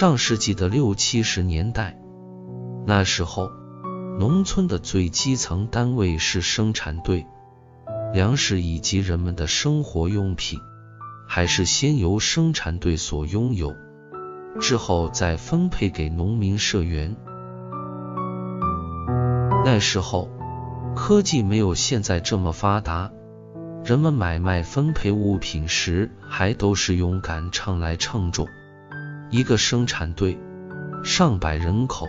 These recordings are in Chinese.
上世纪的六七十年代，那时候农村的最基层单位是生产队，粮食以及人们的生活用品，还是先由生产队所拥有，之后再分配给农民社员。那时候科技没有现在这么发达，人们买卖分配物品时还都是用杆秤来称重。一个生产队，上百人口，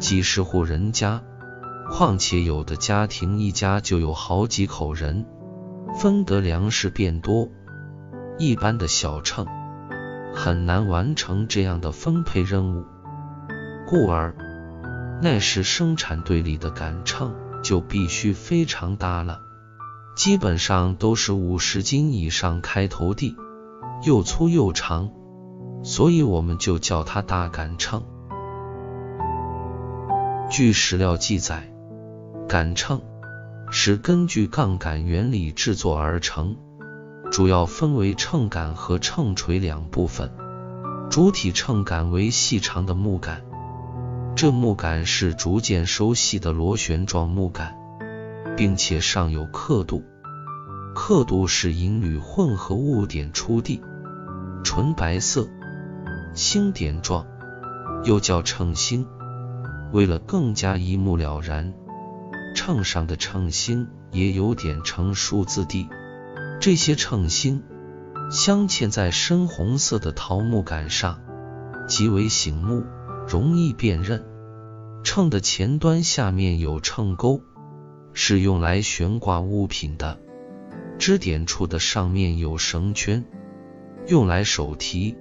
几十户人家，况且有的家庭一家就有好几口人，分得粮食变多，一般的小秤很难完成这样的分配任务，故而那时生产队里的杆秤就必须非常大了，基本上都是五十斤以上开头的，又粗又长。所以我们就叫它大杆秤。据史料记载，杆秤是根据杠杆原理制作而成，主要分为秤杆和秤锤两部分。主体秤杆为细长的木杆，这木杆是逐渐收细的螺旋状木杆，并且上有刻度，刻度是银铝混合物点出的，纯白色。星点状，又叫称星。为了更加一目了然，秤上的称星也有点成数字的。这些称星镶嵌在深红色的桃木杆上，极为醒目，容易辨认。秤的前端下面有秤钩，是用来悬挂物品的。支点处的上面有绳圈，用来手提。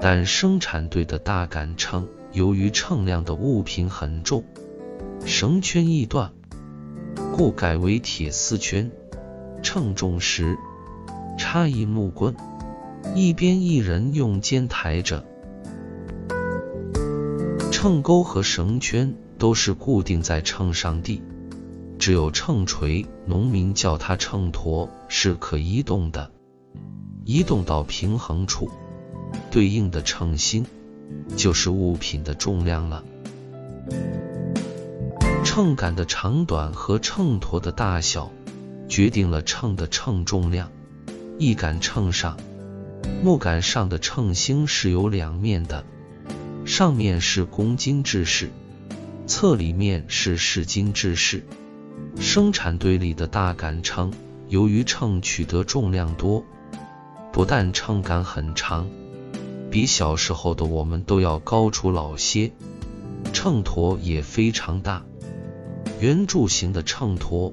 但生产队的大杆秤，由于称量的物品很重，绳圈易断，故改为铁丝圈。称重时插一木棍，一边一人用肩抬着。秤钩和绳圈都是固定在秤上的，只有秤锤，农民叫它秤砣，是可移动的，移动到平衡处。对应的称心就是物品的重量了。秤杆的长短和秤砣的大小决定了秤的称重量。一杆秤上，木杆上的秤星是有两面的，上面是公斤制式，侧里面是市斤制式。生产队里的大杆秤，由于秤取得重量多，不但秤杆很长。比小时候的我们都要高出老些，秤砣也非常大，圆柱形的秤砣。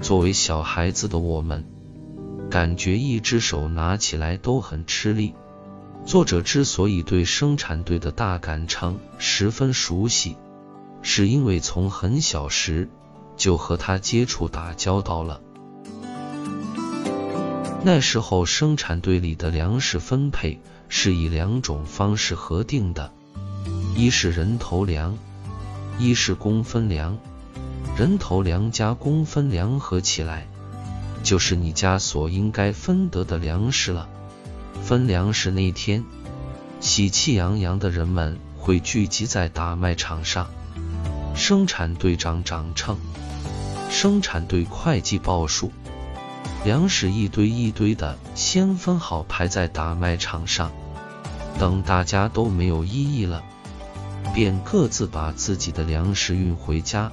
作为小孩子的我们，感觉一只手拿起来都很吃力。作者之所以对生产队的大杆秤十分熟悉，是因为从很小时就和他接触打交道了。那时候生产队里的粮食分配。是以两种方式核定的，一是人头粮，一是工分粮。人头粮加工分粮合起来，就是你家所应该分得的粮食了。分粮食那天，喜气洋洋的人们会聚集在大卖场上，生产队长掌秤，生产队会计报数，粮食一堆一堆的，先分好排在大卖场上。等大家都没有异议了，便各自把自己的粮食运回家。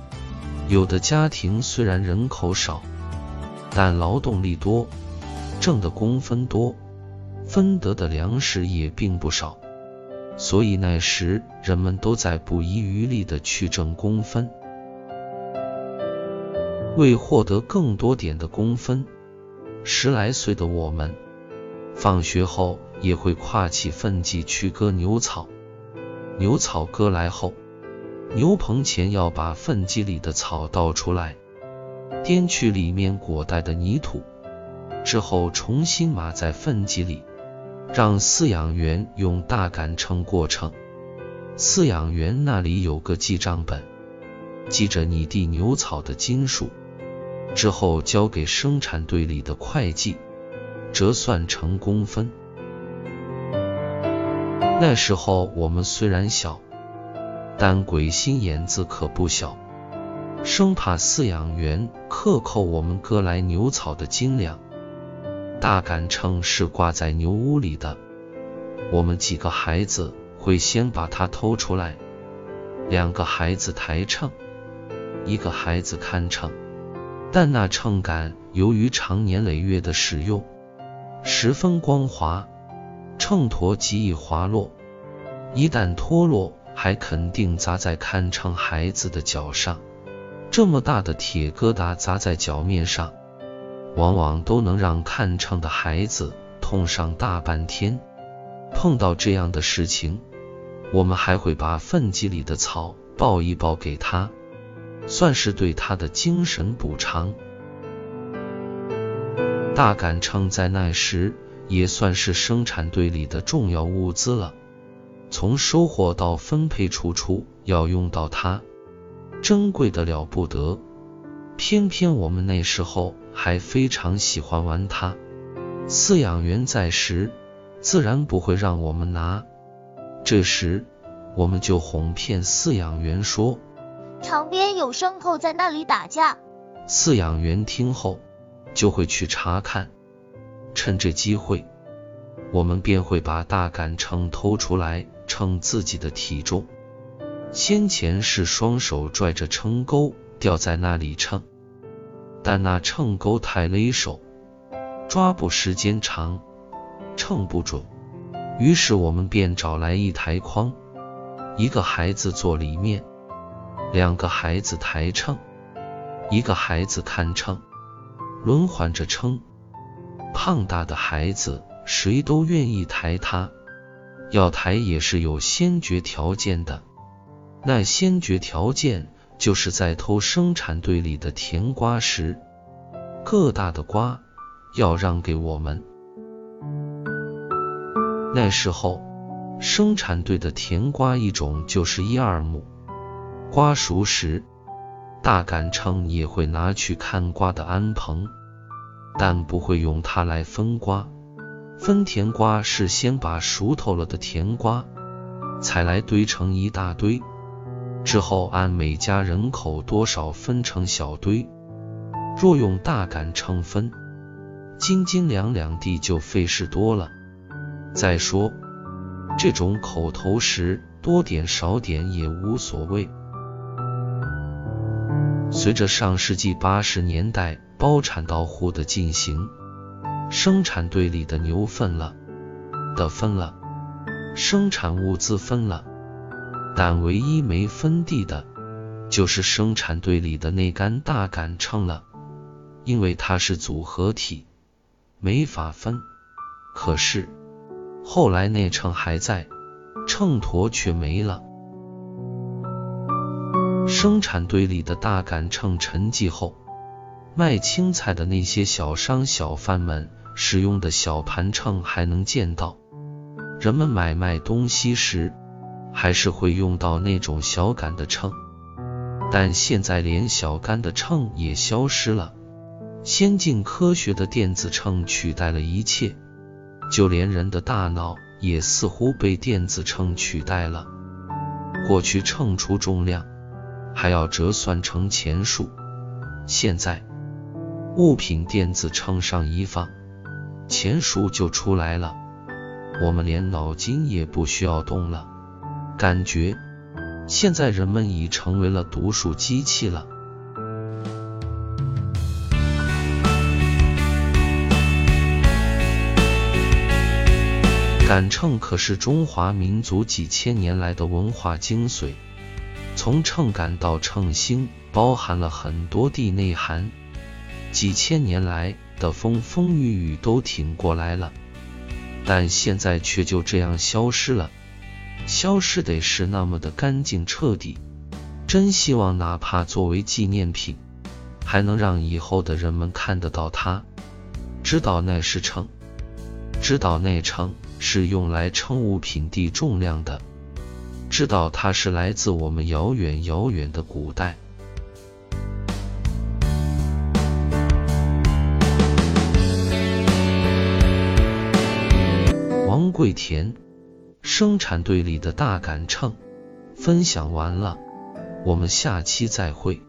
有的家庭虽然人口少，但劳动力多，挣的工分多，分得的粮食也并不少。所以那时人们都在不遗余力的去挣工分。为获得更多点的工分，十来岁的我们，放学后。也会挎起粪箕去割牛草，牛草割来后，牛棚前要把粪箕里的草倒出来，颠去里面裹带的泥土，之后重新码在粪箕里，让饲养员用大杆秤过秤。饲养员那里有个记账本，记着你地牛草的斤数，之后交给生产队里的会计，折算成工分。那时候我们虽然小，但鬼心眼子可不小，生怕饲养员克扣我们割来牛草的斤两。大杆秤是挂在牛屋里的，我们几个孩子会先把它偷出来，两个孩子抬秤，一个孩子看秤。但那秤杆由于长年累月的使用，十分光滑，秤砣极易滑落。一旦脱落，还肯定砸在看秤孩子的脚上。这么大的铁疙瘩砸在脚面上，往往都能让看秤的孩子痛上大半天。碰到这样的事情，我们还会把粪箕里的草抱一抱给他，算是对他的精神补偿。大杆秤在那时也算是生产队里的重要物资了，从收获到分配，出处要用到它，珍贵的了不得。偏偏我们那时候还非常喜欢玩它。饲养员在时，自然不会让我们拿。这时，我们就哄骗饲养员说：“场边有牲口在那里打架。”饲养员听后。就会去查看，趁这机会，我们便会把大杆秤偷出来称自己的体重。先前是双手拽着秤钩吊在那里称，但那秤钩太勒手，抓捕时间长，称不准。于是我们便找来一台筐，一个孩子坐里面，两个孩子抬秤，一个孩子看秤。轮换着称，胖大的孩子谁都愿意抬他，要抬也是有先决条件的。那先决条件就是在偷生产队里的甜瓜时，个大的瓜要让给我们。那时候生产队的甜瓜一种就是一二亩，瓜熟时。大杆秤也会拿去看瓜的安棚，但不会用它来分瓜。分甜瓜是先把熟透了的甜瓜采来堆成一大堆，之后按每家人口多少分成小堆。若用大杆秤分，斤斤两两地就费事多了。再说，这种口头时多点少点也无所谓。随着上世纪八十年代包产到户的进行，生产队里的牛分了的分了，生产物资分了，但唯一没分地的，就是生产队里的那杆大杆秤了，因为它是组合体，没法分。可是后来那秤还在，秤砣却没了。生产队里的大杆秤沉寂后，卖青菜的那些小商小贩们使用的小盘秤还能见到。人们买卖东西时，还是会用到那种小杆的秤。但现在连小杆的秤也消失了，先进科学的电子秤取代了一切，就连人的大脑也似乎被电子秤取代了。过去称出重量。还要折算成钱数，现在物品电子秤上一放，钱数就出来了，我们连脑筋也不需要动了，感觉现在人们已成为了读数机器了。杆秤可是中华民族几千年来的文化精髓。从秤杆到秤星，包含了很多的内涵，几千年来的风风雨雨都挺过来了，但现在却就这样消失了，消失得是那么的干净彻底。真希望哪怕作为纪念品，还能让以后的人们看得到它，知道那是秤，知道那秤是用来称物品的重量的。知道它是来自我们遥远遥远的古代。王桂田，生产队里的大杆秤。分享完了，我们下期再会。